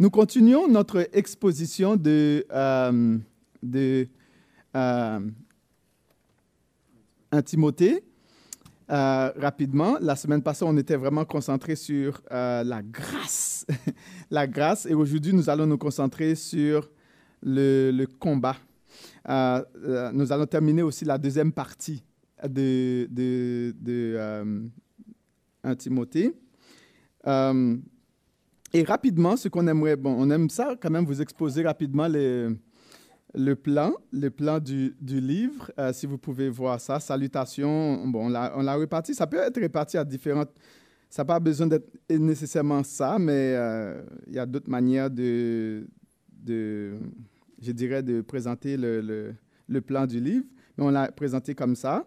Nous continuons notre exposition de, euh, de euh. Euh, rapidement, la semaine passée, on était vraiment concentré sur euh, la grâce. la grâce. Et aujourd'hui, nous allons nous concentrer sur le, combat. Euh, nous allons terminer aussi la deuxième partie de, de, de 1 Timothée. Et rapidement, ce qu'on aimerait, bon, on aime ça quand même vous exposer rapidement le plan, le plan du, livre. Euh, si vous pouvez voir ça, salutations, bon, on l'a réparti. Ça peut être réparti à différentes. Ça n'a pas besoin d'être nécessairement ça, mais euh, il y a d'autres manières de, je dirais, de présenter le plan du livre. Mais on l'a présenté comme ça.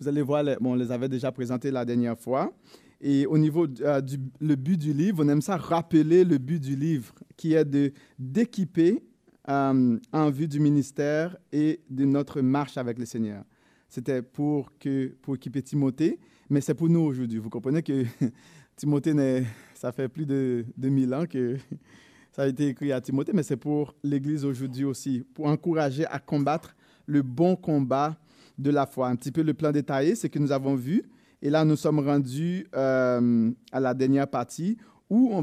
Vous allez voir, bon, on les avait déjà présentés la dernière fois. Et au niveau euh, du le but du livre, on aime ça rappeler le but du livre, qui est de d'équiper euh, en vue du ministère et de notre marche avec le Seigneur. C'était pour que pour équiper Timothée, mais c'est pour nous aujourd'hui. Vous comprenez que Timothée, ça fait plus de 2000 ans que ça a été écrit à Timothée, mais c'est pour l'Église aujourd'hui aussi, pour encourager à combattre le bon combat de la foi. Un petit peu le plan détaillé, c'est que nous avons vu et là, nous sommes rendus euh, à la dernière partie où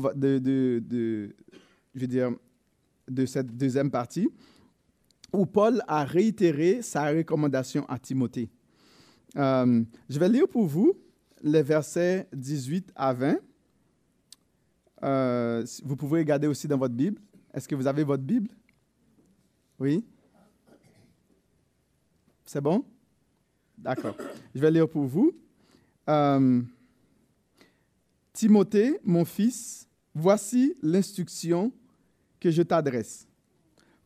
de cette deuxième partie, où Paul a réitéré sa recommandation à Timothée. Euh, je vais lire pour vous les versets 18 à 20. Euh, vous pouvez regarder aussi dans votre Bible. Est-ce que vous avez votre Bible? Oui? C'est bon? D'accord. Je vais lire pour vous. Euh, Timothée, mon fils, voici l'instruction que je t'adresse,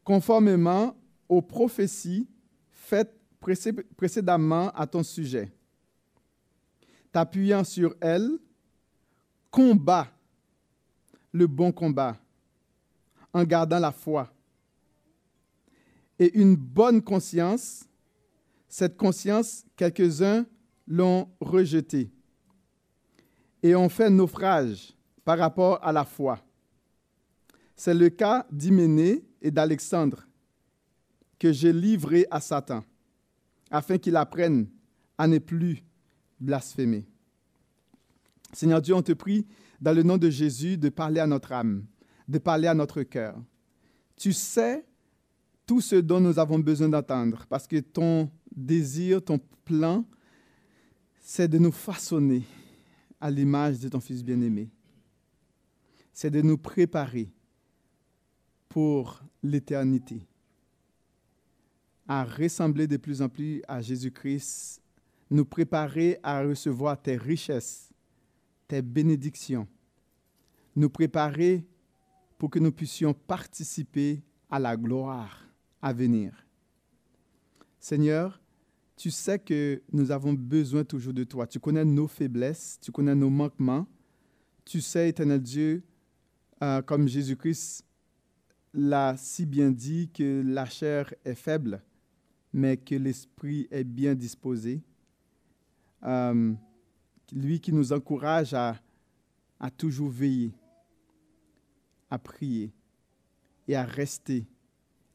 conformément aux prophéties faites précédemment à ton sujet. T'appuyant sur elles, combat le bon combat en gardant la foi et une bonne conscience. Cette conscience, quelques-uns l'ont rejeté et ont fait naufrage par rapport à la foi. C'est le cas d'Hyménée et d'Alexandre que j'ai livré à Satan, afin qu'il apprenne à ne plus blasphémer. Seigneur Dieu, on te prie, dans le nom de Jésus, de parler à notre âme, de parler à notre cœur. Tu sais tout ce dont nous avons besoin d'entendre, parce que ton désir, ton plan, c'est de nous façonner à l'image de ton Fils bien-aimé. C'est de nous préparer pour l'éternité, à ressembler de plus en plus à Jésus-Christ, nous préparer à recevoir tes richesses, tes bénédictions, nous préparer pour que nous puissions participer à la gloire à venir. Seigneur, tu sais que nous avons besoin toujours de toi. Tu connais nos faiblesses, tu connais nos manquements. Tu sais, éternel Dieu, euh, comme Jésus-Christ l'a si bien dit, que la chair est faible, mais que l'esprit est bien disposé. Euh, lui qui nous encourage à, à toujours veiller, à prier et à rester,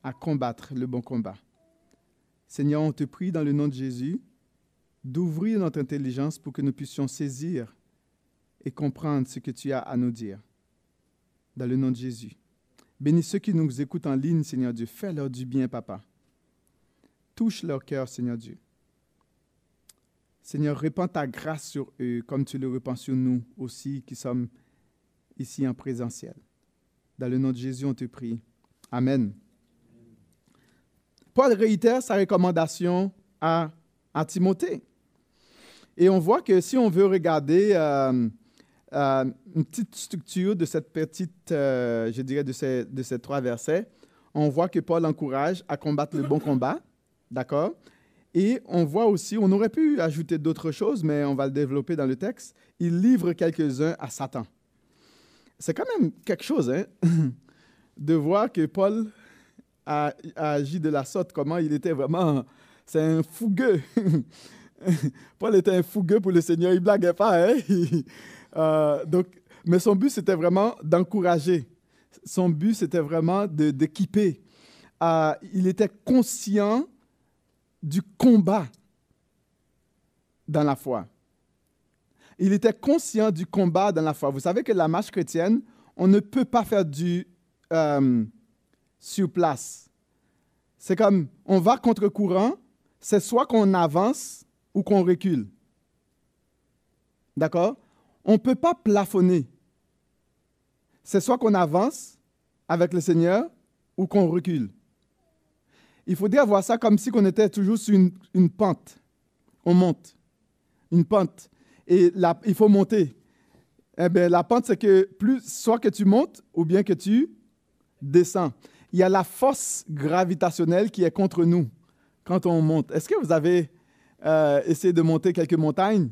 à combattre le bon combat. Seigneur, on te prie dans le nom de Jésus d'ouvrir notre intelligence pour que nous puissions saisir et comprendre ce que tu as à nous dire. Dans le nom de Jésus. Bénis ceux qui nous écoutent en ligne, Seigneur Dieu. Fais-leur du bien, Papa. Touche leur cœur, Seigneur Dieu. Seigneur, répands ta grâce sur eux comme tu le répands sur nous aussi qui sommes ici en présentiel. Dans le nom de Jésus, on te prie. Amen. Paul réitère sa recommandation à, à, Timothée. Et on voit que si on veut regarder euh, euh, une petite structure de cette petite, euh, je dirais, de ces, de ces trois versets, on voit que Paul encourage à combattre le bon combat, d'accord? Et on voit aussi, on aurait pu ajouter d'autres choses, mais on va le développer dans le texte, il livre quelques-uns à Satan. C'est quand même quelque chose, hein, de voir que Paul a, agi de la sorte, comment il était vraiment... C'est un fougueux. Paul était un fougueux pour le Seigneur, il blaguait pas. Hein? euh, donc, mais son but, c'était vraiment d'encourager son but, c'était vraiment d'équiper. Euh, il était conscient du combat dans la foi. Il était conscient du combat dans la foi. Vous savez que la marche chrétienne, on ne peut pas faire du euh, sur place. C'est comme, on va contre courant, c'est soit qu'on avance ou qu'on recule. D'accord? On ne peut pas plafonner. C'est soit qu'on avance avec le Seigneur ou qu'on recule. Il faudrait avoir ça comme si on était toujours sur une, pente. On monte. Une pente. Et il faut monter. Eh bien, la pente, c'est que plus, soit que tu montes ou bien que tu descends. Il y a la force gravitationnelle qui est contre nous quand on monte. Est-ce que vous avez euh, essayé de monter quelques montagnes?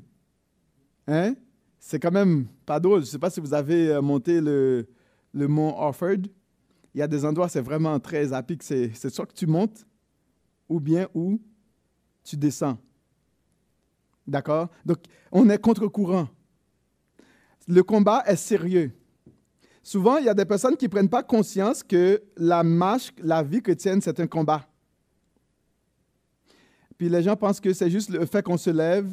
Hein? C'est quand même pas drôle. Je ne sais pas si vous avez euh, monté le, le mont Offord. Il y a des endroits, c'est vraiment très à C'est soit que tu montes ou bien où tu descends. D'accord? Donc, on est contre-courant. Le combat est sérieux. Souvent, il y a des personnes qui ne prennent pas conscience que la marche, la vie chrétienne, c'est un combat. Puis les gens pensent que c'est juste le fait qu'on se lève,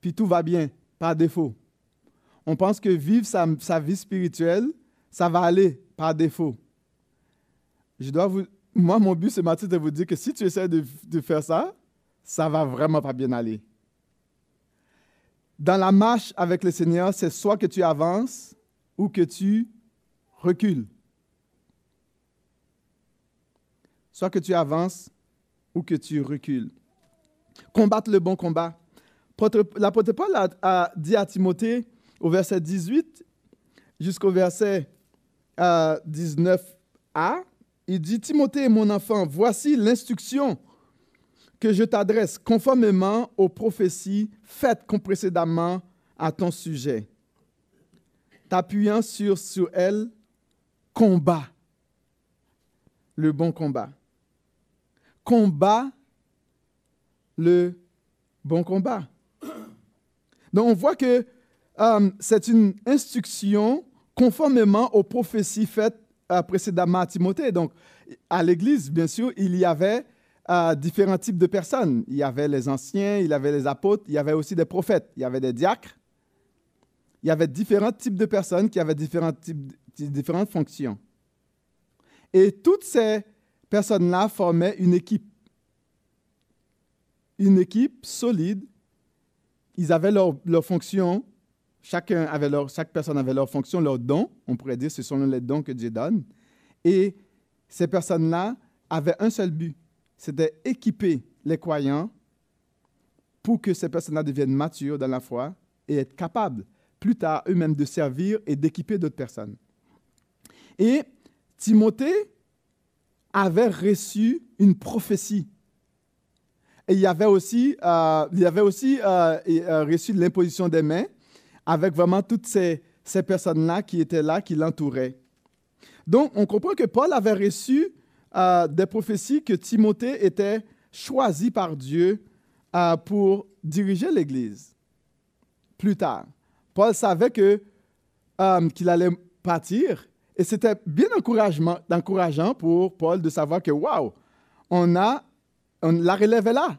puis tout va bien, par défaut. On pense que vivre sa, vie spirituelle, ça va aller par défaut. Je dois vous, moi, mon but ce matin, c'est de vous dire que si tu essaies de, de faire ça, ça va vraiment pas bien aller. Dans la marche avec le Seigneur, c'est soit que tu avances ou que tu recules. Soit que tu avances ou que tu recules. Combattre le bon combat. L'apôtre Paul a, dit à Timothée au verset 18 jusqu'au verset 19a, euh, il dit, Timothée, mon enfant, voici l'instruction que je t'adresse conformément aux prophéties faites précédemment à ton sujet. T'appuyant sur, sur elle, combat le bon combat. Combat le bon combat. Donc on voit que euh, c'est une instruction conformément aux prophéties faites euh, précédemment à Timothée. Donc à l'Église, bien sûr, il y avait différents types de personnes. Il y avait les anciens, il y avait les apôtres, il y avait aussi des prophètes, il y avait des diacres. Il y avait différents types de personnes qui avaient différents types, différentes fonctions. Et toutes ces personnes-là formaient une équipe. Une équipe solide. Ils avaient leur, leur fonction. Chacun avait leur, chaque personne avait leur fonction, leur don. On pourrait dire ce sont les dons que Dieu donne. Et ces personnes-là avaient un seul but c'était équiper les croyants pour que ces personnes-là deviennent matures dans la foi et être capables plus tard eux-mêmes de servir et d'équiper d'autres personnes. Et Timothée avait reçu une prophétie. Et il avait aussi, euh, avait aussi euh, euh, reçu l'imposition des mains avec vraiment toutes ces, ces personnes-là qui étaient là, qui l'entouraient. Donc, on comprend que Paul avait reçu des prophéties que Timothée était choisi par Dieu pour diriger l'Église. Plus tard, Paul savait euh, qu'il allait partir et c'était bien encourageant pour Paul de savoir que waouh, on a la relève là.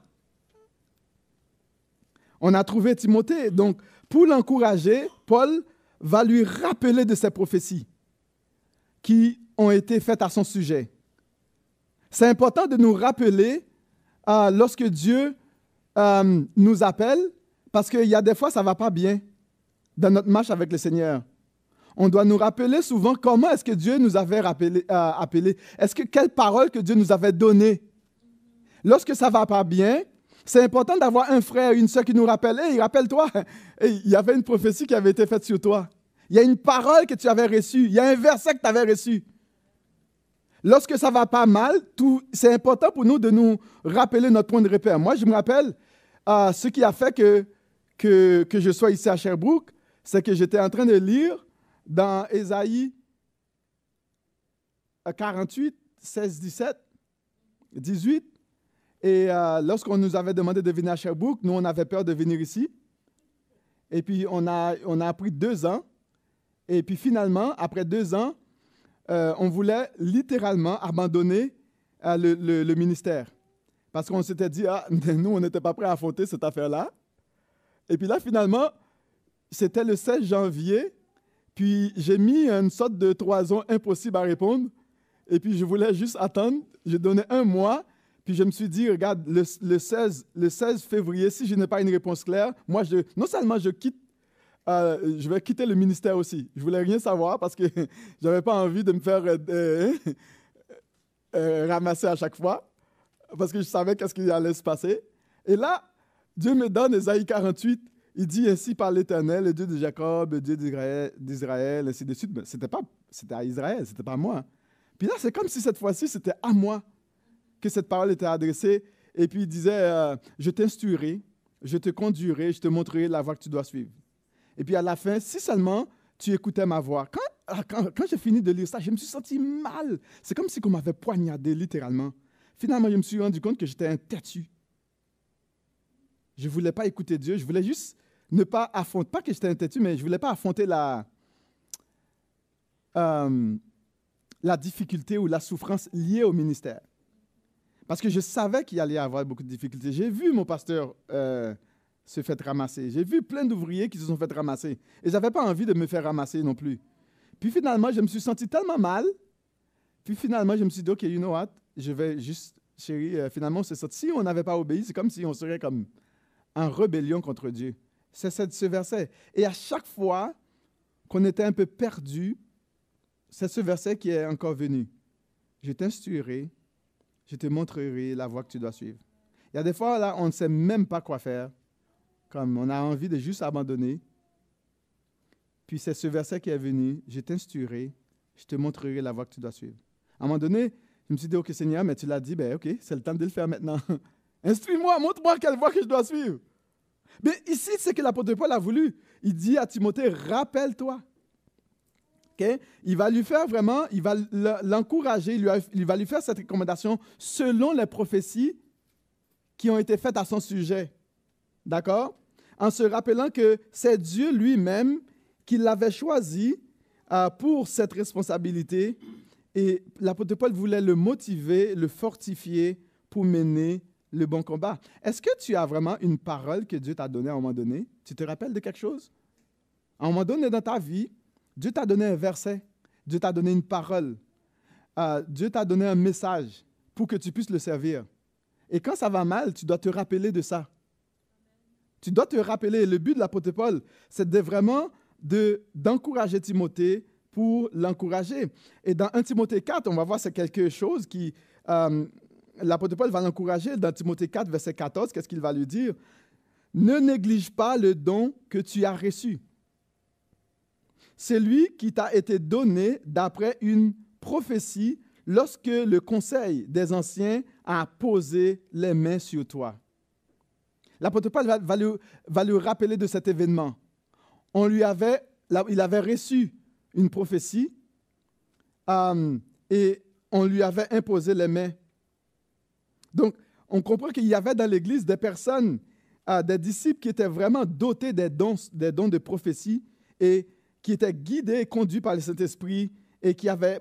On a trouvé Timothée. Donc, pour l'encourager, Paul va lui rappeler de ces prophéties qui ont été faites à son sujet. C'est important de nous rappeler euh, lorsque Dieu euh, nous appelle, parce qu'il y a des fois, ça ne va pas bien dans notre marche avec le Seigneur. On doit nous rappeler souvent comment est-ce que Dieu nous avait rappelé, euh, appelé. Est-ce que quelle parole que Dieu nous avait donnée? Lorsque ça va pas bien, c'est important d'avoir un frère, une soeur qui nous rappelle. Hey, rappelle-toi, il y avait une prophétie qui avait été faite sur toi. Il y a une parole que tu avais reçue. Il y a un verset que tu avais reçu. Lorsque ça va pas mal, c'est important pour nous de nous rappeler notre point de repère. Moi, je me rappelle euh, ce qui a fait que, que, que je sois ici à Sherbrooke, c'est que j'étais en train de lire dans Ésaïe 48, 16, 17, 18. Et euh, lorsqu'on nous avait demandé de venir à Sherbrooke, nous, on avait peur de venir ici. Et puis, on a, on a appris deux ans. Et puis, finalement, après deux ans, euh, on voulait littéralement abandonner euh, le, ministère. Parce qu'on s'était dit, ah, nous, on n'était pas prêts à affronter cette affaire-là. Et puis là, finalement, c'était le 16 janvier, puis j'ai mis une sorte de toison impossible à répondre. Et puis je voulais juste attendre. J'ai donné un mois. Puis je me suis dit, regarde, le, 16, le 16 février, si je n'ai pas une réponse claire, moi, non seulement je quitte, euh, je vais quitter le ministère aussi. Je voulais rien savoir parce que je n'avais pas envie de me faire euh, euh, ramasser à chaque fois parce que je savais qu'est-ce qui allait se passer. Et là, Dieu me donne Esaïe 48. Il dit ainsi par l'Éternel, le Dieu de Jacob, le Dieu d'Israël, ainsi de suite. Mais c'était pas, c'était à Israël, c'était pas à moi. Puis là, c'est comme si cette fois-ci, c'était à moi que cette parole était adressée. Et puis il disait, euh, je t'instruirai, je te conduirai, je te montrerai la voie que tu dois suivre. Et puis à la fin, si seulement tu écoutais ma voix. Quand, ah, quand, quand j'ai fini de lire ça, je me suis senti mal. C'est comme si on m'avait poignardé littéralement. Finalement, je me suis rendu compte que j'étais un têtu. Je ne voulais pas écouter Dieu, je voulais juste ne pas affronter, pas que j'étais un têtu, mais je ne voulais pas affronter la, euh, la difficulté ou la souffrance liée au ministère. Parce que je savais qu'il allait y avoir beaucoup de difficultés. J'ai vu mon pasteur euh, se faire ramasser. J'ai vu plein d'ouvriers qui se sont fait ramasser. Et je n'avais pas envie de me faire ramasser non plus. Puis finalement, je me suis senti tellement mal. Puis finalement, je me suis dit, OK, you know what? Je vais juste, chérie, euh, finalement, c'est ça. Si on n'avait pas obéi, c'est comme si on serait comme en rébellion contre Dieu. C'est ce verset. Et à chaque fois qu'on était un peu perdu, c'est ce verset qui est encore venu. Je t'instruirai, je te montrerai la voie que tu dois suivre. Il y a des fois, là, on ne sait même pas quoi faire, comme on a envie de juste abandonner. Puis c'est ce verset qui est venu, je t'instruirai, je te montrerai la voie que tu dois suivre. À un moment donné, je me suis dit, OK Seigneur, mais tu l'as dit, ben OK, c'est le temps de le faire maintenant. Instruis-moi, montre-moi quelle voie que je dois suivre. Mais ici, c'est que l'apôtre Paul a voulu. Il dit à Timothée, rappelle-toi. Il va lui faire vraiment, il va l'encourager, il va lui faire cette recommandation selon les prophéties qui ont été faites à son sujet. D'accord? En se rappelant que c'est Dieu lui-même qui l'avait choisi euh, pour cette responsabilité et l'apôtre Paul voulait le motiver, le fortifier pour mener le bon combat. Est-ce que tu as vraiment une parole que Dieu t'a donnée à un moment donné? Tu te rappelles de quelque chose? À un moment donné dans ta vie, Dieu t'a donné un verset, Dieu t'a donné une parole, euh, Dieu t'a donné un message pour que tu puisses le servir. Et quand ça va mal, tu dois te rappeler de ça. Tu dois te rappeler, le but de l'apôtre Paul, c'est de vraiment d'encourager Timothée pour l'encourager. Et dans 1 Timothée 4, on va voir c'est quelque chose qui, euh, l'apôtre Paul va l'encourager dans Timothée 4, verset 14. Qu'est-ce qu'il va lui dire? Ne néglige pas le don que tu as reçu. C'est lui qui t'a été donné d'après une prophétie lorsque le conseil des anciens a posé les mains sur toi. L'apôtre Paul va, va, lui, rappeler de cet événement. On lui avait, il avait reçu une prophétie euh, et on lui avait imposé les mains donc, on comprend qu'il y avait dans l'Église des personnes, euh, des disciples qui étaient vraiment dotés des dons, des dons de prophétie et qui étaient guidés et conduits par le Saint-Esprit et qui avaient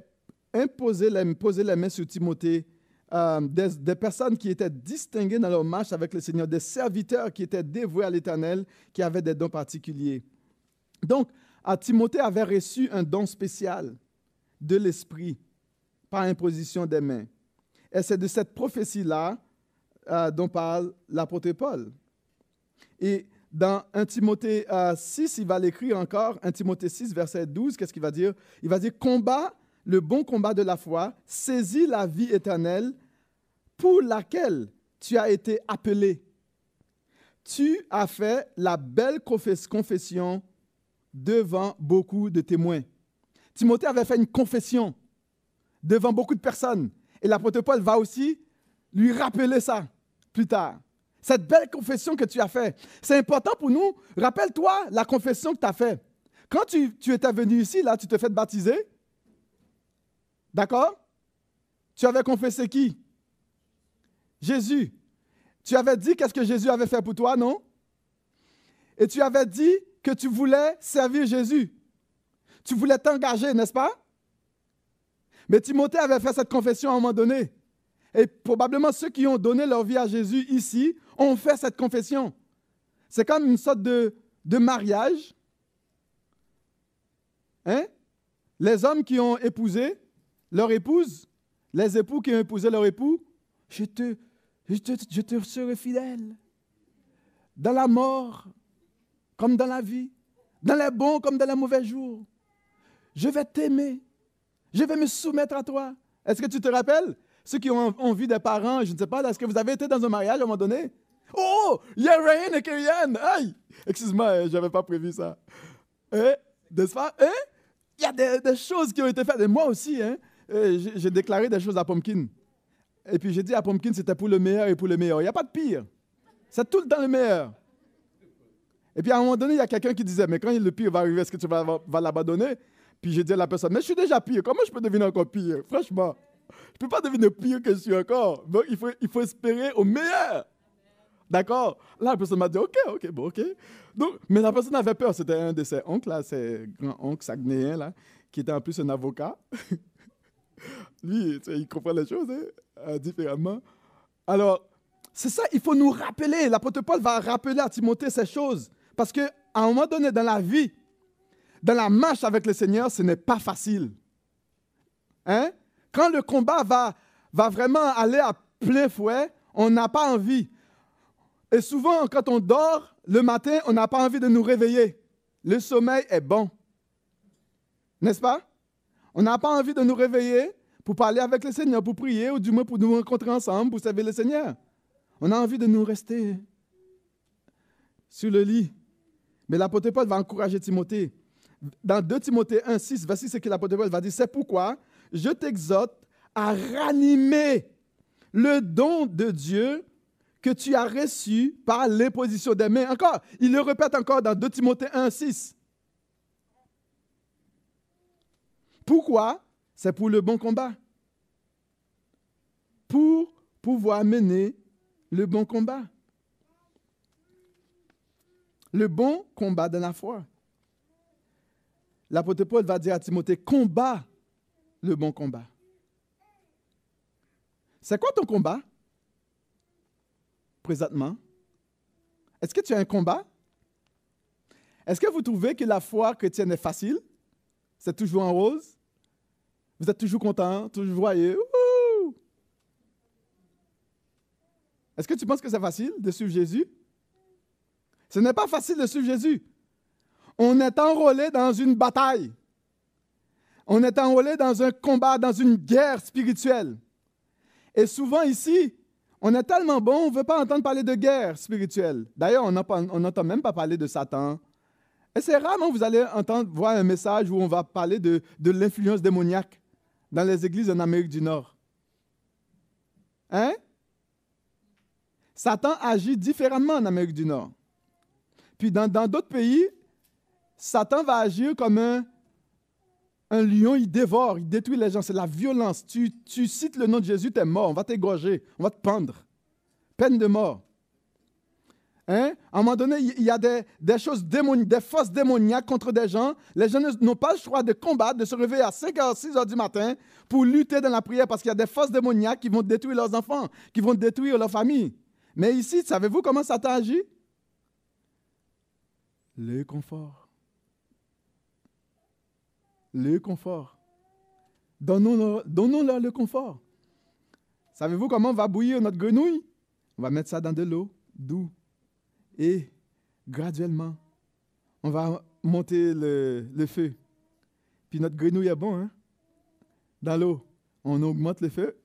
imposé les, posé les mains sur Timothée, euh, des, personnes qui étaient distinguées dans leur marche avec le Seigneur, des serviteurs qui étaient dévoués à l'Éternel, qui avaient des dons particuliers. Donc, à Timothée avait reçu un don spécial de l'Esprit par imposition des mains. Et c'est de cette prophétie-là euh, dont parle l'apôtre Paul. Et dans 1 Timothée 6, euh, il va l'écrire encore, 1 Timothée 6, verset 12, qu'est-ce qu'il va dire? Il va dire, combat le bon combat de la foi, saisis la vie éternelle pour laquelle tu as été appelé. Tu as fait la belle confession devant beaucoup de témoins. Timothée avait fait une confession devant beaucoup de personnes. Et l'apôtre Paul va aussi lui rappeler ça plus tard. Cette belle confession que tu as faite. C'est important pour nous. Rappelle-toi la confession que tu as faite. Quand tu, tu, étais venu ici, là, tu te fais baptiser. D'accord? Tu avais confessé qui? Jésus. Tu avais dit qu'est-ce que Jésus avait fait pour toi, non? Et tu avais dit que tu voulais servir Jésus. Tu voulais t'engager, n'est-ce pas? Mais Timothée avait fait cette confession à un moment donné. Et probablement ceux qui ont donné leur vie à Jésus ici ont fait cette confession. C'est comme une sorte de, mariage. Hein? Les hommes qui ont épousé leur épouse, les époux qui ont épousé leur époux, je te, je te, je te serai fidèle. Dans la mort comme dans la vie, dans les bons comme dans les mauvais jours. Je vais t'aimer. Je vais me soumettre à toi. Est-ce que tu te rappelles? Ceux qui ont, envie des parents, je ne sais pas, est-ce que vous avez été dans un mariage à un moment donné? Oh, il y a et Kyrian. Aïe, excuse-moi, hein, je n'avais pas prévu ça. Eh, n'est-ce pas? Eh? Il y a des, choses qui ont été faites. Et moi aussi, hein, eh, j'ai déclaré des choses à Pumpkin. Et puis j'ai dit à Pumpkin, c'était pour le meilleur et pour le meilleur. Il n'y a pas de pire. C'est tout le temps le meilleur. Et puis à un moment donné, il y a quelqu'un qui disait, mais quand le pire va arriver, est-ce que tu vas, vas l'abandonner Puis j'ai dit à la personne, mais je suis déjà pire, comment je peux devenir encore pire? Franchement, je ne peux pas devenir pire que je suis encore. Donc il faut, il faut espérer au meilleur. D'accord? Là, la personne m'a dit, OK, OK, bon, OK. Donc, mais la personne avait peur. C'était un de ses oncles, là, ses grands-oncles sagnéens, là, qui était en plus un avocat. Lui, il comprend les choses hein, euh, différemment. Alors, c'est ça, il faut nous rappeler. L'apôtre Paul va rappeler à Timothée ces choses. Parce qu'à un moment donné dans la vie, dans la marche avec le Seigneur, ce n'est pas facile. Hein? Quand le combat va, va vraiment aller à plein fouet, on n'a pas envie. Et souvent, quand on dort le matin, on n'a pas envie de nous réveiller. Le sommeil est bon. N'est-ce pas? On n'a pas envie de nous réveiller pour parler avec le Seigneur, pour prier, ou du moins pour nous rencontrer ensemble, pour servir le Seigneur. On a envie de nous rester sur le lit. Mais l'apôtre Paul va encourager Timothée. Dans 2 Timothée 1, 6, voici ce que l'apôtre Paul va dire. C'est pourquoi je t'exhorte à ranimer le don de Dieu que tu as reçu par l'imposition des mains. Encore, il le répète encore dans 2 Timothée 1, 6. Pourquoi? C'est pour le bon combat. Pour pouvoir mener le bon combat le bon combat de la foi. L'apôtre Paul va dire à Timothée, combat le bon combat. C'est quoi ton combat présentement? Est-ce que tu as un combat? Est-ce que vous trouvez que la foi chrétienne est facile? C'est toujours en rose? Vous êtes toujours content, toujours joyeux? Est-ce que tu penses que c'est facile de suivre Jésus? Ce n'est pas facile de suivre Jésus. On est enrôlé dans une bataille. On est enrôlé dans un combat, dans une guerre spirituelle. Et souvent ici, on est tellement bon, on ne veut pas entendre parler de guerre spirituelle. D'ailleurs, on n'entend même pas parler de Satan. Et c'est rarement vous allez entendre voir un message où on va parler de, de l'influence démoniaque dans les églises en Amérique du Nord. Hein? Satan agit différemment en Amérique du Nord. Puis dans d'autres pays, Satan va agir comme un, lion, il dévore, il détruit les gens. C'est la violence. Tu, cites le nom de Jésus, tu es mort. On va t'égorger, on va te pendre. Peine de mort. Hein? À un moment donné, il y a des, choses démoniaques, des forces démoniaques contre des gens. Les gens n'ont pas le choix de combattre, de se réveiller à 5 h, 6 h du matin pour lutter dans la prière parce qu'il y a des forces démoniaques qui vont détruire leurs enfants, qui vont détruire leur famille. Mais ici, savez-vous comment Satan agit? Le confort. Le confort. Donnons-leur le confort. Savez-vous comment on va bouillir notre grenouille? On va mettre ça dans de l'eau, doux. Et graduellement, on va monter le, feu. Puis notre grenouille est bon, hein? Dans l'eau. On augmente le feu.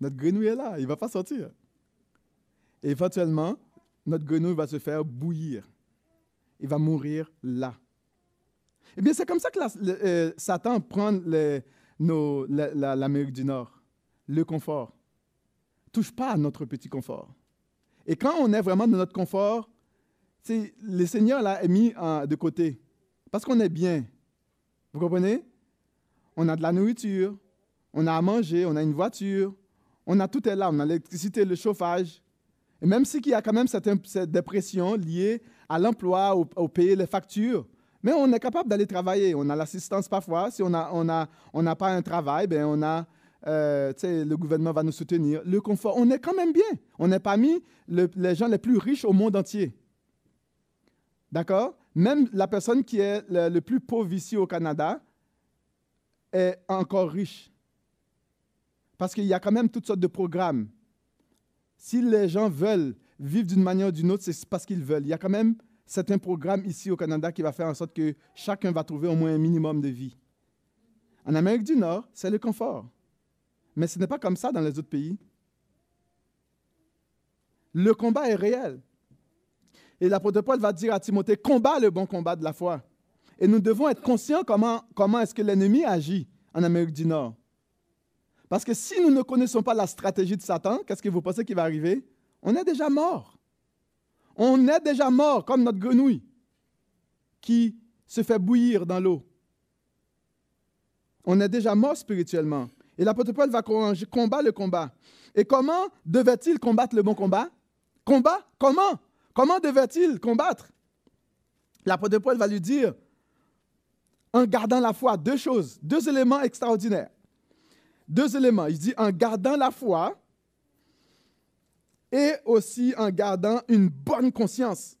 Notre grenouille est là, il ne va pas sortir. Et éventuellement, notre grenouille va se faire bouillir il va mourir là. Eh bien, c'est comme ça que euh, Satan prend l'Amérique du Nord, le confort. Touche pas à notre petit confort. Et quand on est vraiment dans notre confort, le Seigneur est mis de côté parce qu'on est bien. Vous comprenez? On a de la nourriture, on a à manger, on a une voiture, on a tout est là, on a l'électricité, le chauffage. Et même s'il y a quand même cette, cette dépression liée à l'emploi, au, payer les factures. Mais on est capable d'aller travailler. On a l'assistance parfois. Si on n'a on a, on pas un travail, ben on a, euh, le gouvernement va nous soutenir. Le confort, on est quand même bien. On n'est parmi les gens les plus riches au monde entier. D'accord? Même la personne qui est le, plus pauvre ici au Canada est encore riche. Parce qu'il y a quand même toutes sortes de programmes. Si les gens veulent vivre d'une manière ou d'une autre, c'est parce qu'ils veulent. Il y a quand même certains programmes ici au Canada qui va faire en sorte que chacun va trouver au moins un minimum de vie. En Amérique du Nord, c'est le confort. Mais ce n'est pas comme ça dans les autres pays. Le combat est réel. Et l'apôtre Paul va dire à Timothée, combat le bon combat de la foi. Et nous devons être conscients comment, comment est-ce que l'ennemi agit en Amérique du Nord. Parce que si nous ne connaissons pas la stratégie de Satan, qu'est-ce que vous pensez qui va arriver? On est déjà mort. On est déjà mort comme notre grenouille qui se fait bouillir dans l'eau. On est déjà mort spirituellement. Et l'apôtre Paul va combattre le combat. Et comment devait-il combattre le bon combat? Combat? Comment? Comment devait-il combattre? L'apôtre Paul va lui dire, en gardant la foi, deux choses, deux éléments extraordinaires. Deux éléments. Il dit en gardant la foi et aussi en gardant une bonne conscience.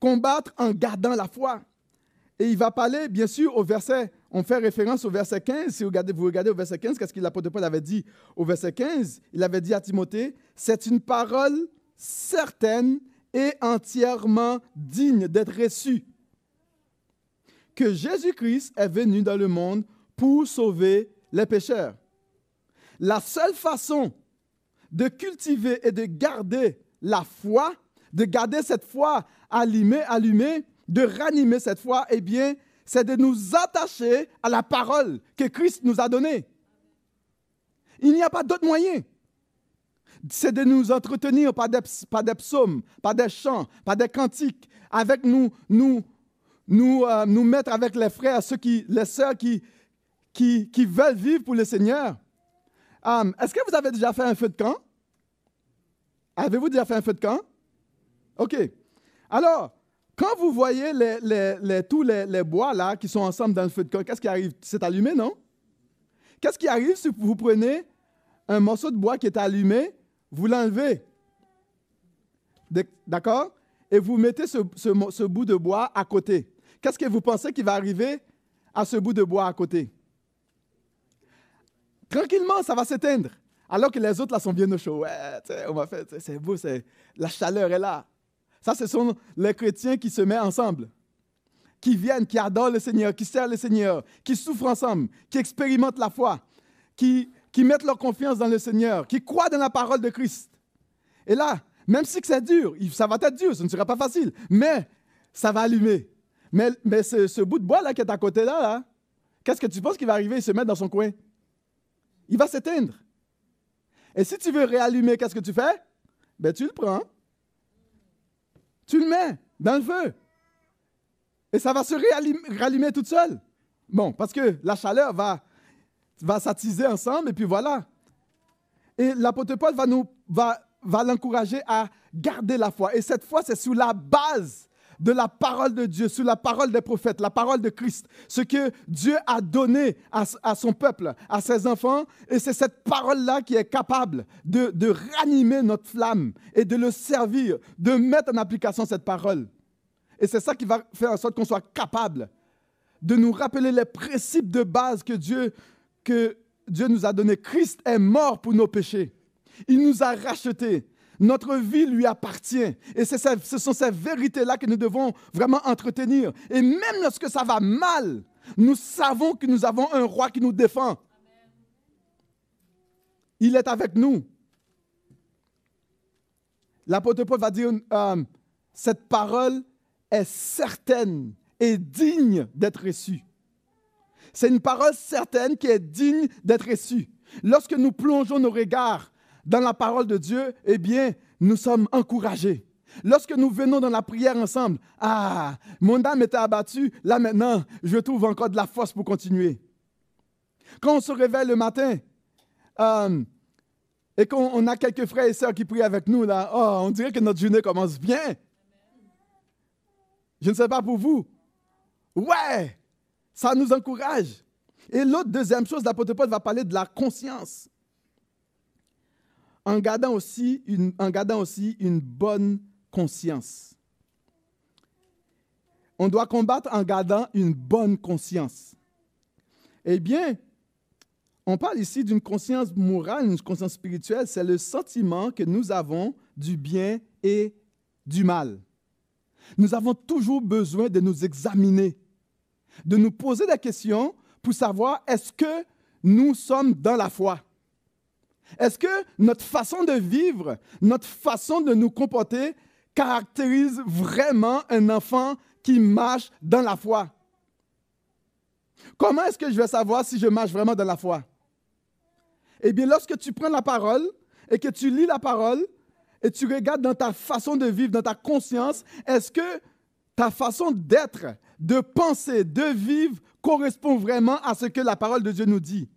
Combattre en gardant la foi. Et il va parler, bien sûr, au verset, on fait référence au verset 15. Si vous regardez, au verset 15, qu'est-ce que l'apôtre Paul avait dit au verset 15? Il avait dit à Timothée, c'est une parole certaine et entièrement digne d'être reçue. Que Jésus-Christ est venu dans le monde pour sauver les pécheurs. La seule façon de cultiver et de garder la foi, de garder cette foi allumée, allumée, de ranimer cette foi, eh bien, c'est de nous attacher à la parole que Christ nous a donnée. Il n'y a pas d'autre moyen c'est de nous entretenir par des, psaumes, par des chants, par des cantiques, avec nous, nous, nous, euh, nous mettre avec les frères, ceux qui, les sœurs qui, qui, qui veulent vivre pour le Seigneur. Est-ce que vous avez déjà fait un feu de camp? Avez-vous déjà fait un feu de camp? OK. Alors, quand vous voyez tous les, bois là qui sont ensemble dans le feu de camp, qu'est-ce qui arrive? C'est allumé, non? Qu'est-ce qui arrive si vous prenez un morceau de bois qui est allumé vous l'enlevez? D'accord? Et vous mettez ce, bout de bois à côté. Qu'est-ce que vous pensez qui va arriver à ce bout de bois à côté? Tranquillement, ça va s'éteindre. Alors que les autres là sont bien au chaud. Ouais, on va faire, c'est beau, la chaleur est là. Ça, ce sont les chrétiens qui se mettent ensemble, qui viennent, qui adorent le Seigneur, qui servent le Seigneur, qui souffrent ensemble, qui expérimentent la foi, qui, qui mettent leur confiance dans le Seigneur, qui croient dans la parole de Christ. Et là, même si c'est dur, ça va être dur, ce ne sera pas facile, mais ça va allumer. Mais, mais ce, bout de bois là qui est à côté là, qu'est-ce que tu penses qu'il va arriver et se mettre dans son coin? Il va s'éteindre. Et si tu veux réallumer, qu'est-ce que tu fais? Ben, tu le prends, tu le mets dans le feu. Et ça va se rallumer toute seule. Bon, parce que la chaleur va, va s'attiser ensemble et puis voilà. Et l'apôtre Paul va, nous, va, va l'encourager à garder la foi. Et cette foi, c'est sous la base de la parole de Dieu, sous la parole des prophètes, la parole de Christ, ce que Dieu a donné à, son peuple, à ses enfants. Et c'est cette parole-là qui est capable de, de ranimer notre flamme et de le servir, de mettre en application cette parole. Et c'est ça qui va faire en sorte qu'on soit capable de nous rappeler les principes de base que Dieu que Dieu nous a donné. Christ est mort pour nos péchés. Il nous a rachetés. Notre vie lui appartient. Et ce sont ces vérités-là que nous devons vraiment entretenir. Et même lorsque ça va mal, nous savons que nous avons un roi qui nous défend. Il est avec nous. L'apôtre Paul va dire, euh, cette parole est certaine et digne d'être reçue. C'est une parole certaine qui est digne d'être reçue. Lorsque nous plongeons nos regards dans la parole de Dieu, eh bien, nous sommes encouragés. Lorsque nous venons dans la prière ensemble, ah, mon âme était abattue, là maintenant, je trouve encore de la force pour continuer. Quand on se réveille le matin euh, et qu'on a quelques frères et sœurs qui prient avec nous, là, oh, on dirait que notre journée commence bien. Je ne sais pas pour vous. Ouais, ça nous encourage. Et l'autre deuxième chose, l'apôtre Paul va parler de la conscience. En gardant aussi une, bonne conscience. On doit combattre en gardant une bonne conscience. Eh bien, on parle ici d'une conscience morale, une conscience spirituelle. C'est le sentiment que nous avons du bien et du mal. Nous avons toujours besoin de nous examiner, de nous poser des questions pour savoir est-ce que nous sommes dans la foi. Est-ce que notre façon de vivre, notre façon de nous comporter caractérise vraiment un enfant qui marche dans la foi? Comment est-ce que je vais savoir si je marche vraiment dans la foi? Eh bien, lorsque tu prends la parole et que tu lis la parole et tu regardes dans ta façon de vivre, dans ta conscience, est-ce que ta façon d'être, de penser, de vivre correspond vraiment à ce que la parole de Dieu nous dit?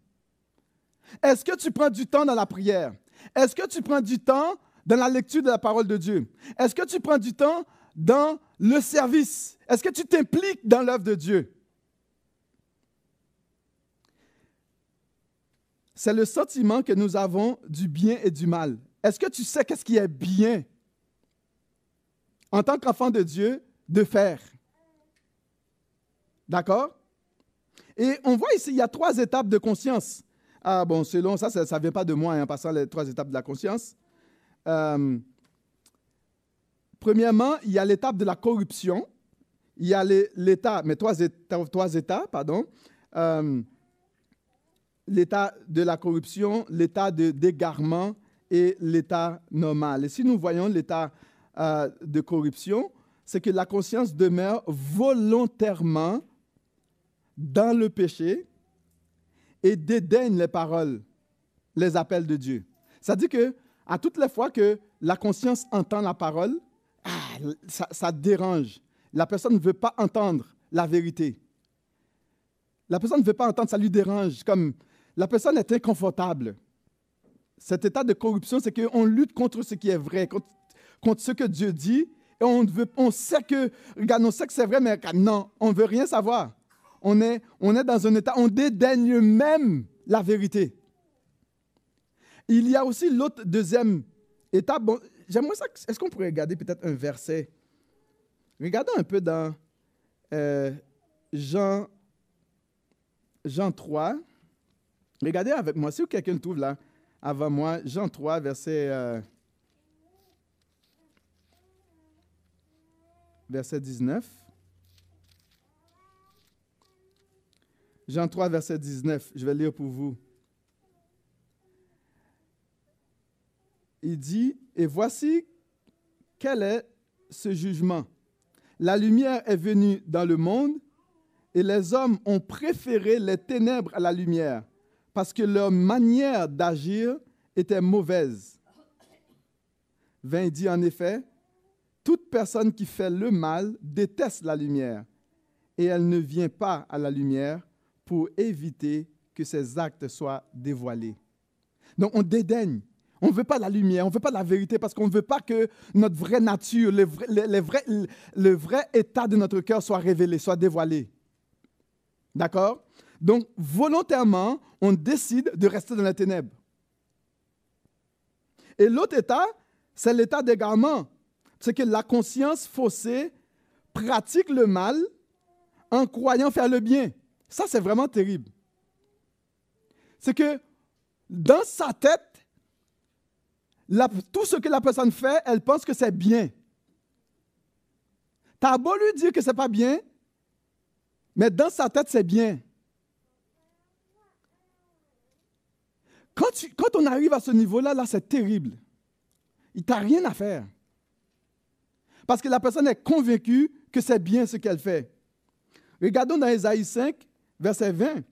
Est-ce que tu prends du temps dans la prière? Est-ce que tu prends du temps dans la lecture de la parole de Dieu? Est-ce que tu prends du temps dans le service? Est-ce que tu t'impliques dans l'œuvre de Dieu? C'est le sentiment que nous avons du bien et du mal. Est-ce que tu sais qu'est-ce qui est bien en tant qu'enfant de Dieu de faire? D'accord? Et on voit ici, il y a trois étapes de conscience. Ah bon, selon ça, ça ne vient pas de moi, en hein, passant les trois étapes de la conscience. Euh, premièrement, il y a l'étape de la corruption. Il y a l'état, mais trois états, trois états pardon. Euh, l'état de la corruption, l'état de d'égarement et l'état normal. Et si nous voyons l'état euh, de corruption, c'est que la conscience demeure volontairement dans le péché et dédaigne les paroles, les appels de Dieu. Ça dit que à toutes les fois que la conscience entend la parole, ah, ça, dérange. La personne ne veut pas entendre la vérité. La personne ne veut pas entendre, ça lui dérange. Comme la personne est inconfortable. Cet état de corruption, c'est qu'on lutte contre ce qui est vrai, contre, ce que Dieu dit, et on, veut, on sait que, regarde, on sait que c'est vrai, mais non, on ne veut rien savoir. On est, on est dans un état, on dédaigne même la vérité. Il y a aussi l'autre deuxième étape. J'aimerais ça. Est-ce qu'on pourrait regarder peut-être un verset? Regardons un peu dans euh, Jean, Jean 3. Regardez avec moi, si quelqu'un trouve là, avant moi, Jean 3, verset, euh, verset 19. Jean 3, verset 19, je vais lire pour vous. Il dit, et voici quel est ce jugement. La lumière est venue dans le monde et les hommes ont préféré les ténèbres à la lumière parce que leur manière d'agir était mauvaise. 20 dit en effet, toute personne qui fait le mal déteste la lumière et elle ne vient pas à la lumière pour éviter que ses actes soient dévoilés. Donc on dédaigne. On ne veut pas la lumière, on ne veut pas la vérité parce qu'on ne veut pas que notre vraie nature, le vrai, le vrai état de notre cœur soit révélé, soit dévoilé. D'accord? Donc, volontairement, on décide de rester dans les ténèbres. Et l'autre état, c'est l'état d'égarement. C'est que la conscience faussée pratique le mal en croyant faire le bien. Ça, c'est vraiment terrible. C'est que dans sa tête, tout ce que la personne fait, elle pense que c'est bien. Tu as beau lui dire que ce n'est pas bien, mais dans sa tête, c'est bien. Quand, on arrive à ce niveau-là, là, c'est terrible. Il t'a rien à faire. Parce que la personne est convaincue que c'est bien ce qu'elle fait. Regardons dans Ésaïe 5, verset 20.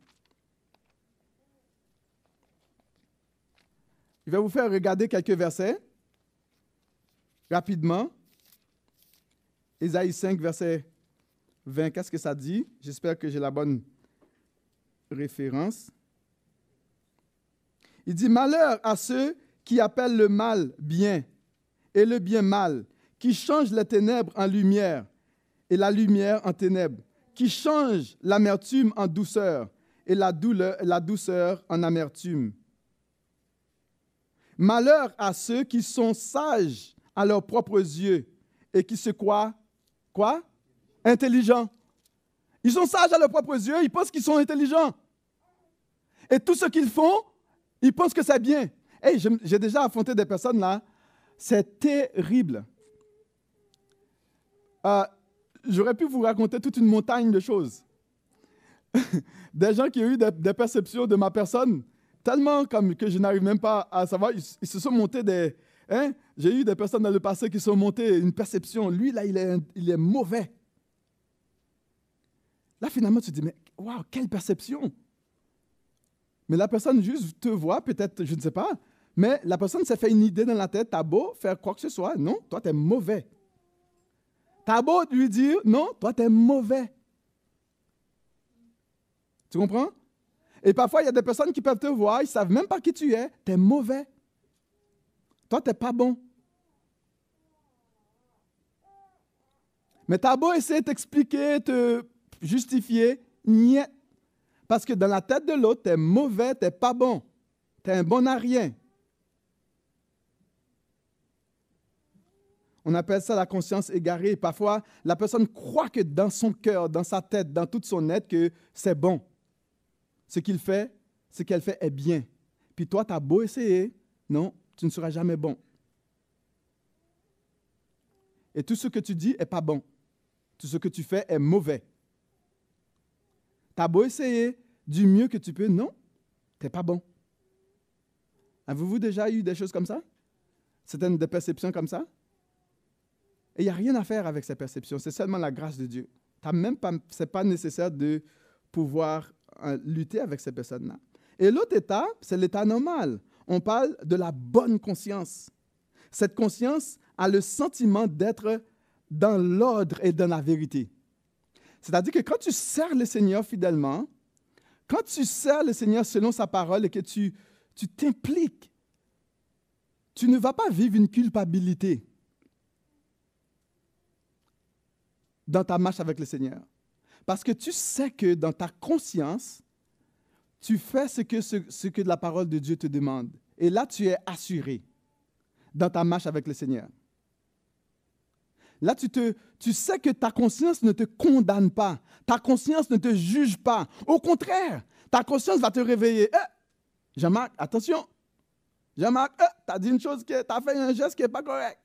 Je vais vous faire regarder quelques versets rapidement. Ésaïe 5, verset 20, qu'est-ce que ça dit? J'espère que j'ai la bonne référence. Il dit Malheur à ceux qui appellent le mal bien et le bien mal, qui changent les ténèbres en lumière et la lumière en ténèbres, qui change l'amertume en douceur et la, douceur en amertume. Malheur à ceux qui sont sages à leurs propres yeux et qui se croient, quoi? Intelligents. Ils sont sages à leurs propres yeux, ils pensent qu'ils sont intelligents. Et tout ce qu'ils font, ils pensent que c'est bien. Hey, j'ai déjà affronté des personnes là, c'est terrible. Euh, j'aurais pu vous raconter toute une montagne de choses. des gens qui ont eu des, perceptions de ma personne tellement comme que je n'arrive même pas à savoir. Ils, se sont montés des. Hein? J'ai eu des personnes dans le passé qui sont montées une perception. Lui, là, il est, il est mauvais. Là, finalement, tu te dis, mais waouh, quelle perception! Mais la personne juste te voit, peut-être, je ne sais pas, mais la personne s'est fait une idée dans la tête, t'as beau faire quoi que ce soit, non, toi, tu es mauvais. T'as beau lui dire, non, toi, tu es mauvais. Tu comprends? Et parfois, il y a des personnes qui peuvent te voir, ils ne savent même pas qui tu es, tu es mauvais. Toi, tu n'es pas bon. Mais tu as beau essayer de t'expliquer, te justifier, niet. Parce que dans la tête de l'autre, tu es mauvais, tu n'es pas bon. Tu es un bon à rien. On appelle ça la conscience égarée. Parfois, la personne croit que dans son cœur, dans sa tête, dans toute son être, que c'est bon. Ce qu'il fait, ce qu'elle fait est bien. Puis toi, tu as beau essayer, non, tu ne seras jamais bon. Et tout ce que tu dis est pas bon. Tout ce que tu fais est mauvais. Tu as beau essayer du mieux que tu peux, non, tu n'es pas bon. Avez-vous déjà eu des choses comme ça? Certaines des perceptions comme ça? Et il n'y a rien à faire avec ces perceptions, c'est seulement la grâce de Dieu. Ce n'est pas nécessaire de pouvoir euh, lutter avec ces personnes-là. Et l'autre état, c'est l'état normal. On parle de la bonne conscience. Cette conscience a le sentiment d'être dans l'ordre et dans la vérité. C'est-à-dire que quand tu sers le Seigneur fidèlement, quand tu sers le Seigneur selon sa parole et que tu t'impliques, tu ne vas pas vivre une culpabilité. Dans ta marche avec le Seigneur. Parce que tu sais que dans ta conscience, tu fais ce que, ce, la parole de Dieu te demande. Et là, tu es assuré dans ta marche avec le Seigneur. Là, tu, te, tu sais que ta conscience ne te condamne pas. Ta conscience ne te juge pas. Au contraire, ta conscience va te réveiller. Eh, Jean-Marc, attention. Jean-Marc, eh, tu as dit une chose, tu as fait un geste qui n'est pas correct.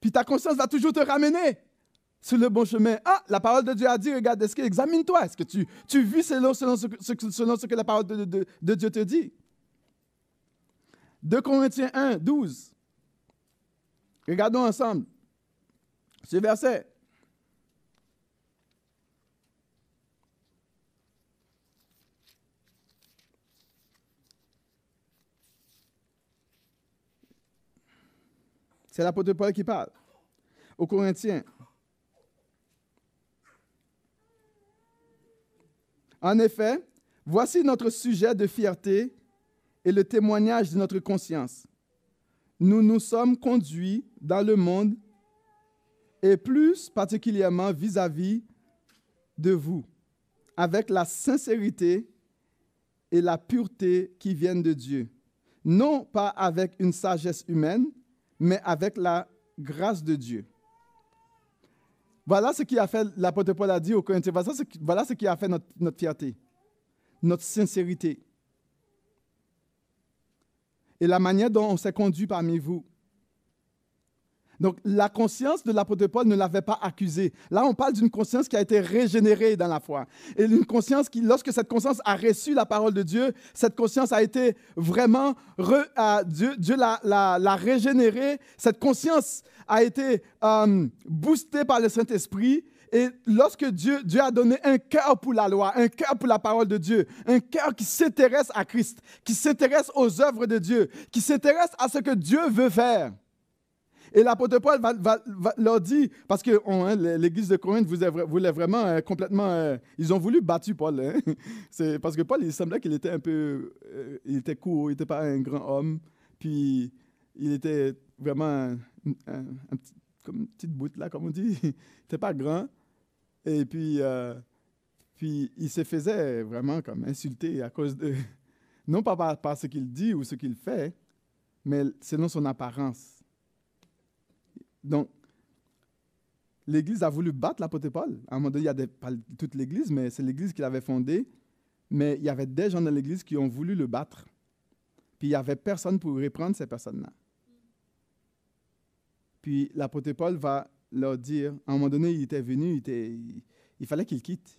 Puis ta conscience va toujours te ramener sur le bon chemin. Ah, la parole de Dieu a dit, regarde, est-ce que, examine-toi, est-ce que tu, tu vis selon, selon, ce, selon ce que la parole de, de, de Dieu te dit? 2 Corinthiens 1, 12. Regardons ensemble ce verset. C'est l'apôtre Paul qui parle. Aux Corinthiens, En effet, voici notre sujet de fierté et le témoignage de notre conscience. Nous nous sommes conduits dans le monde et plus particulièrement vis-à-vis de vous, avec la sincérité et la pureté qui viennent de Dieu. Non pas avec une sagesse humaine, mais avec la grâce de Dieu. Voilà ce qui a fait, l'apôtre Paul a dit aux Corinthiens, voilà ce, qui a fait notre, notre fierté, notre sincérité. Et la manière dont on s'est conduit parmi vous. Donc, la conscience de l'apôtre Paul ne l'avait pas accusé. Là, on parle d'une conscience qui a été régénérée dans la foi. Et une conscience qui, lorsque cette conscience a reçu la parole de Dieu, cette conscience a été vraiment, Dieu, Dieu l'a régénérée. Cette conscience a été euh, boostée par le Saint-Esprit. Et lorsque Dieu, Dieu a donné un cœur pour la loi, un cœur pour la parole de Dieu, un cœur qui s'intéresse à Christ, qui s'intéresse aux œuvres de Dieu, qui s'intéresse à ce que Dieu veut faire, et l'apôtre Paul va, leur dire, parce que hein, l'église de Corinthe voulait vraiment euh, complètement. Euh, ils ont voulu battre Paul. Hein. C'est parce que Paul, il semblait qu'il était un peu. Euh, il était court, il n'était pas un grand homme. Puis il était vraiment comme une petite boute, là, comme on dit. il n'était pas grand. Et puis, puis il se faisait vraiment comme insulter à cause de, non pas par ce qu'il dit ou ce qu'il fait, mais selon son apparence. Donc, l'Église a voulu battre l'apôtre Paul. À un moment donné, il y a pas toute l'Église, mais c'est l'Église qu'il avait fondée. Mais il y avait des gens dans l'Église qui ont voulu le battre. Puis il n'y avait personne pour reprendre ces personnes-là. Puis l'apôtre Paul va leur dire, à un moment donné, il était venu, il, il fallait qu'il quitte,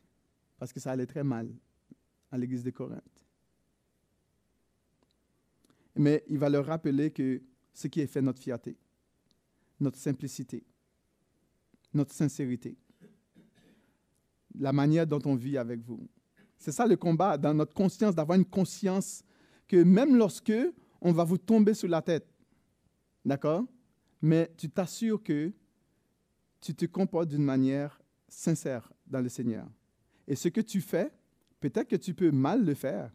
parce que ça allait très mal à l'Église de Corinthe. Mais il va leur rappeler que ce qui est fait notre fierté, notre simplicité, notre sincérité, la manière dont on vit avec vous. C'est ça le combat dans notre conscience, d'avoir une conscience que même lorsque on va vous tomber sur la tête, d'accord? Mais tu t'assures que tu te comportes d'une manière sincère dans le Seigneur. Et ce que tu fais, peut-être que tu peux mal le faire,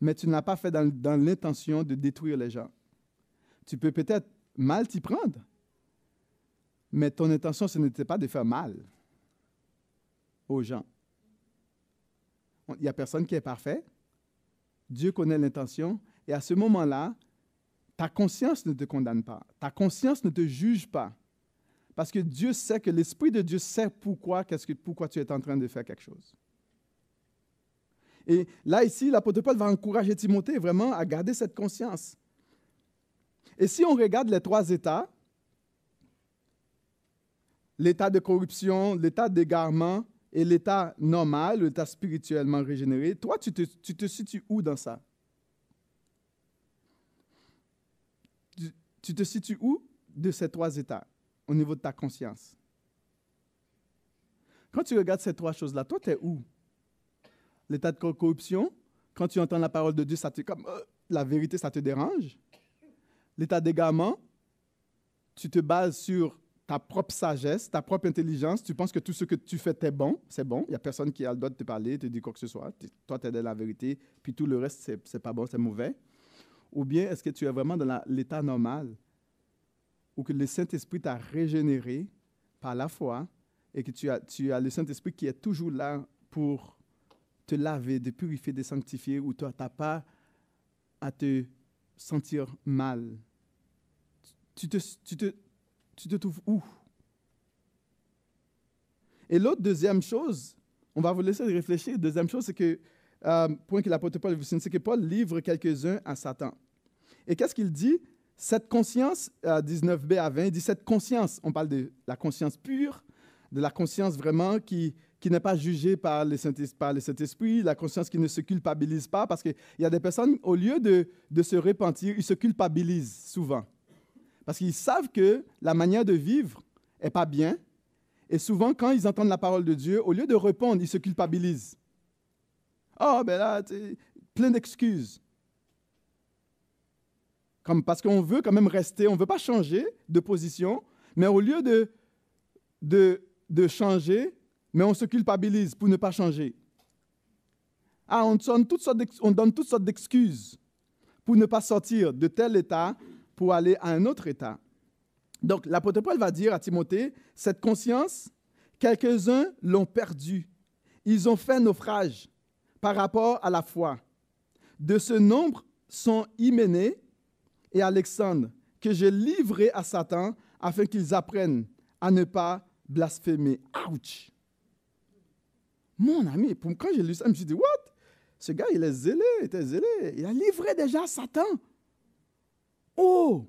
mais tu ne l'as pas fait dans, dans l'intention de détruire les gens. Tu peux peut-être mal t'y prendre, mais ton intention, ce n'était pas de faire mal aux gens. Il n'y a personne qui est parfait. Dieu connaît l'intention. Et à ce moment-là, ta conscience ne te condamne pas. Ta conscience ne te juge pas. Parce que Dieu sait que l'Esprit de Dieu sait pourquoi, tu es en train de faire quelque chose. Et là, ici, l'apôtre Paul va encourager Timothée vraiment à garder cette conscience. Et si on regarde les trois états, l'état de corruption, l'état d'égarement et l'état normal, l'état spirituellement régénéré, toi, tu te, tu te situes où dans ça? Tu, te situes où de ces trois états au niveau de ta conscience? Quand tu regardes ces trois choses-là, toi, tu es où? L'état de corruption, quand tu entends la parole de Dieu, ça te, comme, euh, la vérité, ça te dérange? L'état d'égarement, tu te bases sur ta propre sagesse, ta propre intelligence, tu penses que tout ce que tu fais est bon, c'est bon, il n'y a personne qui a le droit de te parler, te dire quoi que ce soit, toi tu es dans la vérité, puis tout le reste, c'est, c'est pas bon, c'est mauvais. Ou bien est-ce que tu es vraiment dans l'état normal, où que le Saint-Esprit t'a régénéré par la foi, et que tu as, tu as le Saint-Esprit qui est toujours là pour te laver, de purifier, de sanctifier, où toi, tu n'as pas à te sentir mal? Tu te, tu te, tu te trouves où? Et l'autre deuxième chose, on va vous laisser réfléchir. Deuxième chose, c'est que, euh, point que l'apôtre Paul vous c'est que Paul livre quelques-uns à Satan. Et qu'est-ce qu'il dit? Cette conscience, 19b à 20, il dit cette conscience, on parle de la conscience pure, de la conscience vraiment qui, qui n'est pas jugée par le Saint-Esprit, la conscience qui ne se culpabilise pas, parce qu'il y a des personnes, au lieu de, de se repentir, ils se culpabilisent souvent. Parce qu'ils savent que la manière de vivre n'est pas bien. Et souvent, quand ils entendent la parole de Dieu, au lieu de répondre, ils se culpabilisent. Oh, ben là, plein d'excuses. Comme parce qu'on veut quand même rester, on ne veut pas changer de position, mais au lieu de, de, de changer, mais on se culpabilise pour ne pas changer. Ah, on donne toutes sortes d'excuses pour ne pas sortir de tel état pour aller à un autre état. Donc, l'apôtre Paul va dire à Timothée, cette conscience, quelques-uns l'ont perdue. Ils ont fait naufrage par rapport à la foi. De ce nombre sont Hyménée et Alexandre, que j'ai livrés à Satan afin qu'ils apprennent à ne pas blasphémer. Ouch! Mon ami, quand j'ai lu ça, je me suis dit, what? Ce gars, il est zélé, il était zélé. Il a livré déjà Satan. Oh!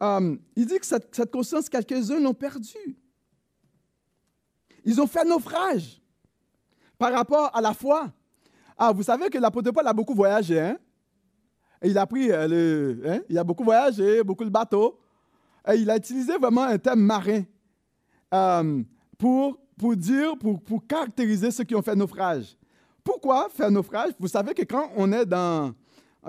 Um, il dit que cette, conscience, quelques-uns l'ont perdue. Ils ont fait naufrage par rapport à la foi. Ah, vous savez que l'apôtre Paul a beaucoup voyagé, hein? Et il a pris euh, le. Hein? Il a beaucoup voyagé, beaucoup de bateaux. Et il a utilisé vraiment un thème marin um, pour, pour dire, pour, pour caractériser ceux qui ont fait naufrage. Pourquoi faire naufrage? Vous savez que quand on est dans,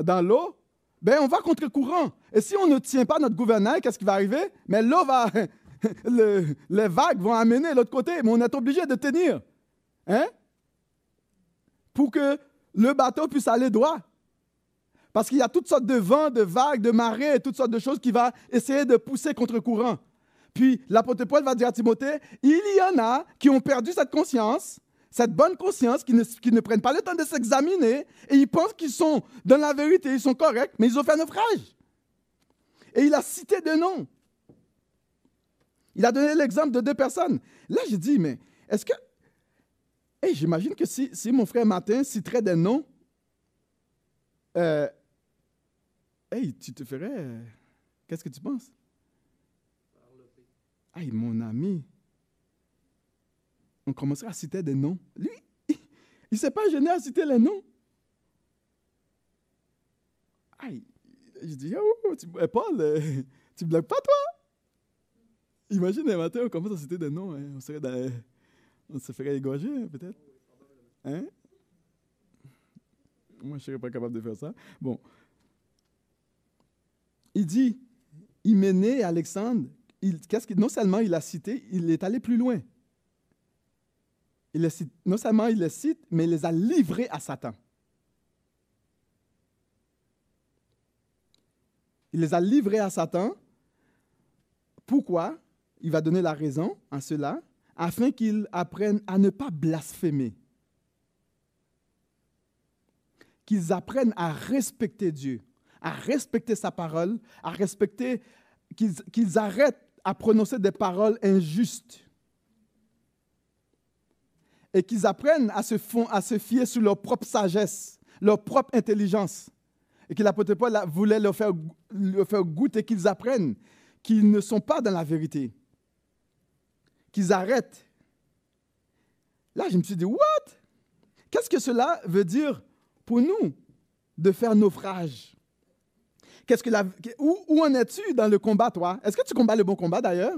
dans l'eau, ben, on va contre courant. Et si on ne tient pas notre gouvernail, qu'est-ce qui va arriver? Mais l'eau va, les vagues vont amener l'autre côté, mais on est obligé de tenir. Hein? Pour que le bateau puisse aller droit. Parce qu'il y a toutes sortes de vents, de vagues, de marées, toutes sortes de choses qui vont essayer de pousser contre courant. Puis l'apôtre Paul va dire à Timothée, il y en a qui ont perdu cette conscience, cette bonne conscience, qui ne, qui ne prennent pas le temps de s'examiner et ils pensent qu'ils sont dans la vérité, ils sont corrects, mais ils ont fait un naufrage. Et il a cité deux noms. Il a donné l'exemple de deux personnes. Là, j'ai dit, mais est-ce que... Hey, J'imagine que si, si, mon frère Martin citerait des noms, euh, hey, tu te ferais... Euh, qu'est-ce que tu penses? Hey, mon ami, on commencerait à citer des noms. Lui, il ne s'est pas gêné à citer les noms. Aïe, je dis, oh, tu, eh, Paul, euh, tu blagues pas, toi? Imagine un matin, on commence à citer des noms. Hein, on, serait on se ferait égorger, hein, peut-être. Hein? Moi, je ne serais pas capable de faire ça. Bon. Il dit, Alexandre, il, que, non seulement il a cité, il est allé plus loin. Non seulement il les cite, mais il les a livrés à Satan. Il les a livrés à Satan. Pourquoi? Il va donner la raison à cela, afin qu'ils apprennent à ne pas blasphémer. Qu'ils apprennent à respecter Dieu, à respecter sa parole, à respecter, qu'ils arrêtent à prononcer des paroles injustes et qu'ils apprennent à se, à se fier sur leur propre sagesse, leur propre intelligence. Et que l'apôtre Paul voulait leur faire, leur faire goûter qu'ils apprennent qu'ils ne sont pas dans la vérité. Qu'ils arrêtent. Là, je me suis dit, what? Qu'est-ce que cela veut dire pour nous de faire naufrage? Qu'est-ce que la, où en es-tu dans le combat, toi? Est-ce que tu combats le bon combat d'ailleurs?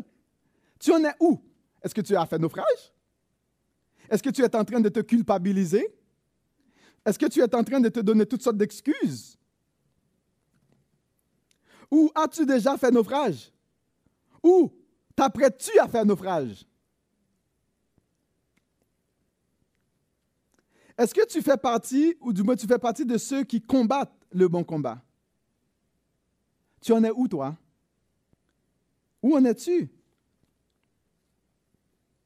Tu en es où? Est-ce que tu as fait naufrage? Est-ce que tu es en train de te culpabiliser? Est-ce que tu es en train de te donner toutes sortes d'excuses? Ou as-tu déjà fait naufrage? Ou t'apprêtes-tu à faire naufrage? Est-ce que tu fais partie, ou du moins tu fais partie de ceux qui combattent le bon combat? Tu en es où, toi? Où en es-tu?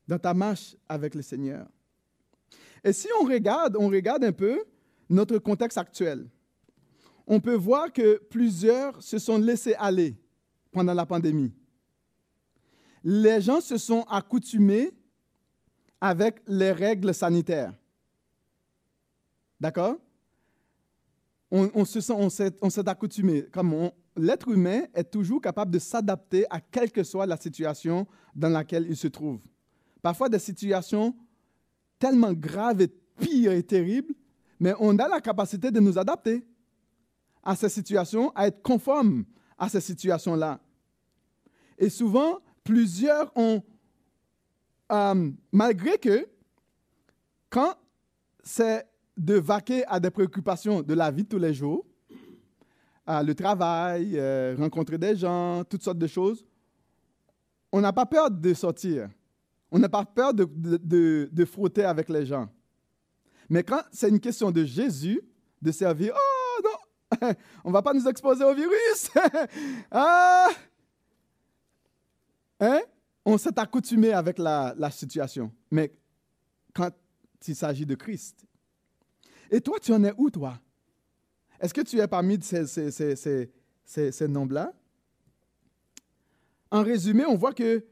Dans ta marche avec le Seigneur? Et si on regarde, on regarde un peu notre contexte actuel, on peut voir que plusieurs se sont laissés aller pendant la pandémie. Les gens se sont accoutumés avec les règles sanitaires. D'accord? On, se sent, on s'est accoutumé. Comme l'être humain est toujours capable de s'adapter à quelle que soit la situation dans laquelle il se trouve. Parfois des situations tellement grave et pire et terrible, mais on a la capacité de nous adapter à ces situations, à être conformes à ces situations-là. Et souvent, plusieurs ont, euh, malgré que, quand c'est de vaquer à des préoccupations de la vie de tous les jours, le travail, euh, rencontrer des gens, toutes sortes de choses, on n'a pas peur de sortir. On n'a pas peur de, de, frotter avec les gens. Mais quand c'est une question de Jésus, de servir, oh non, on ne va pas nous exposer au virus. ah, hein? On s'est accoutumé avec la, la situation. Mais quand il s'agit de Christ, et toi, tu en es où, toi? Est-ce que tu es parmi ces, ces, ces, ces nombres-là? En résumé, on voit que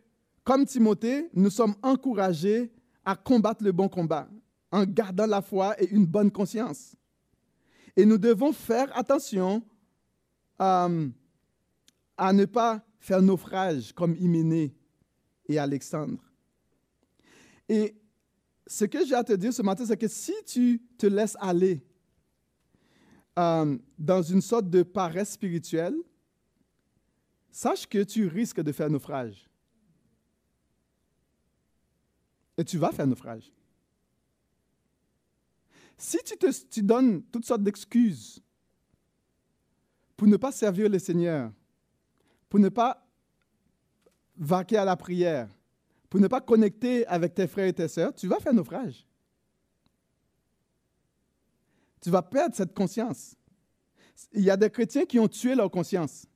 comme Timothée, nous sommes encouragés à combattre le bon combat en gardant la foi et une bonne conscience. Et nous devons faire attention euh, à ne pas faire naufrage comme Hyménée et Alexandre. Et ce que j'ai à te dire ce matin, c'est que si tu te laisses aller euh, dans une sorte de paresse spirituelle, sache que tu risques de faire naufrage. Et tu vas faire naufrage. Si tu te donnes toutes sortes d'excuses pour ne pas servir le Seigneur, pour ne pas vaquer à la prière, pour ne pas connecter avec tes frères et tes sœurs, tu vas faire naufrage. Tu vas perdre cette conscience. Il y a des chrétiens qui ont tué leur conscience.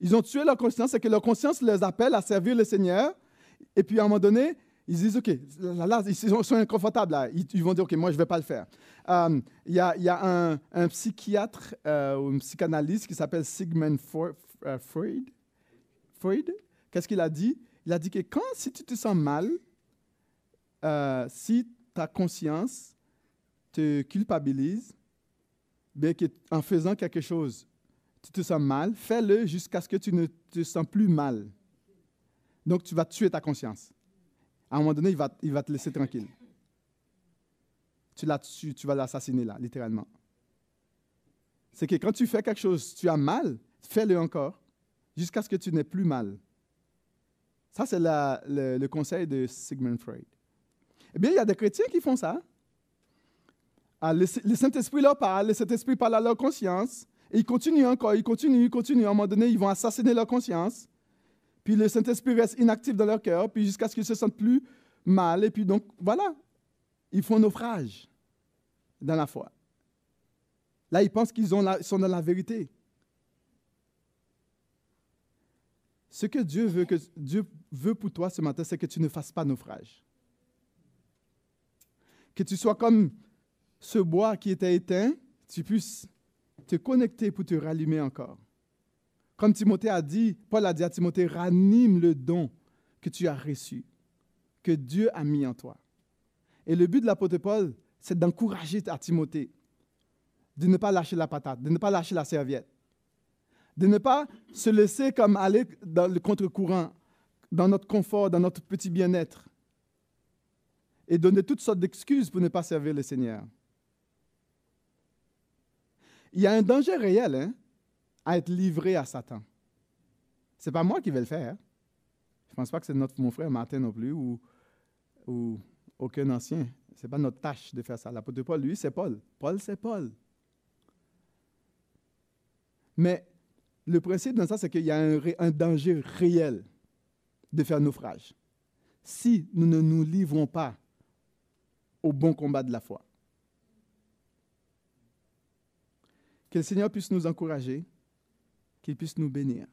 Ils ont tué leur conscience, c'est que leur conscience les appelle à servir le Seigneur. Et puis à un moment donné, ils disent, OK, ils sont inconfortables. Là. Ils, vont dire, OK, moi, je ne vais pas le faire. Euh, il y, a, un, psychiatre euh, ou un psychanalyste qui s'appelle Sigmund euh, Freud. Freud, qu'est-ce qu'il a dit? Il a dit que quand, si tu te sens mal, si ta conscience te culpabilise, bien que, en faisant quelque chose, tu te sens mal, fais-le jusqu'à ce que tu ne te sens plus mal. Donc, tu vas tuer ta conscience. À un moment donné, il va, te laisser tranquille. Tu, tu, tu vas l'assassiner là, littéralement. C'est que quand tu fais quelque chose, tu as mal, fais-le encore, jusqu'à ce que tu n'aies plus mal. Ça, c'est le, le, conseil de Sigmund Freud. Eh bien, il y a des chrétiens qui font ça. Ah, le, Saint-Esprit leur parle, le Saint-Esprit parle à leur conscience, et ils continuent encore, ils continuent, ils continuent. À un moment donné, ils vont assassiner leur conscience. Puis le Saint-Esprit reste inactif dans leur cœur, puis jusqu'à ce qu'ils se sentent plus mal. Et puis donc, voilà, ils font naufrage dans la foi. Là, ils pensent qu'ils sont dans la vérité. Ce que Dieu veut, que Dieu veut pour toi ce matin, c'est que tu ne fasses pas naufrage. Que tu sois comme ce bois qui était éteint, tu puisses te connecter pour te rallumer encore. Comme Timothée a dit, Paul a dit à Timothée, ranime le don que tu as reçu, que Dieu a mis en toi. Et le but de l'apôtre Paul, c'est d'encourager à Timothée de ne pas lâcher la patate, de ne pas lâcher la serviette, de ne pas se laisser comme aller dans le contre-courant, dans notre confort, dans notre petit bien-être, et donner toutes sortes d'excuses pour ne pas servir le Seigneur. Il y a un danger réel, hein? À être livré à Satan. Ce n'est pas moi qui vais le faire. Je ne pense pas que c'est mon frère Martin non plus ou, ou aucun ancien. Ce n'est pas notre tâche de faire ça. L'apôtre Paul, lui, c'est Paul. Paul, c'est Paul. Mais le principe dans ça, c'est qu'il y a un, un, danger réel de faire naufrage. Si nous ne nous livrons pas au bon combat de la foi. Que le Seigneur puisse nous encourager qu'il puisse nous bénir.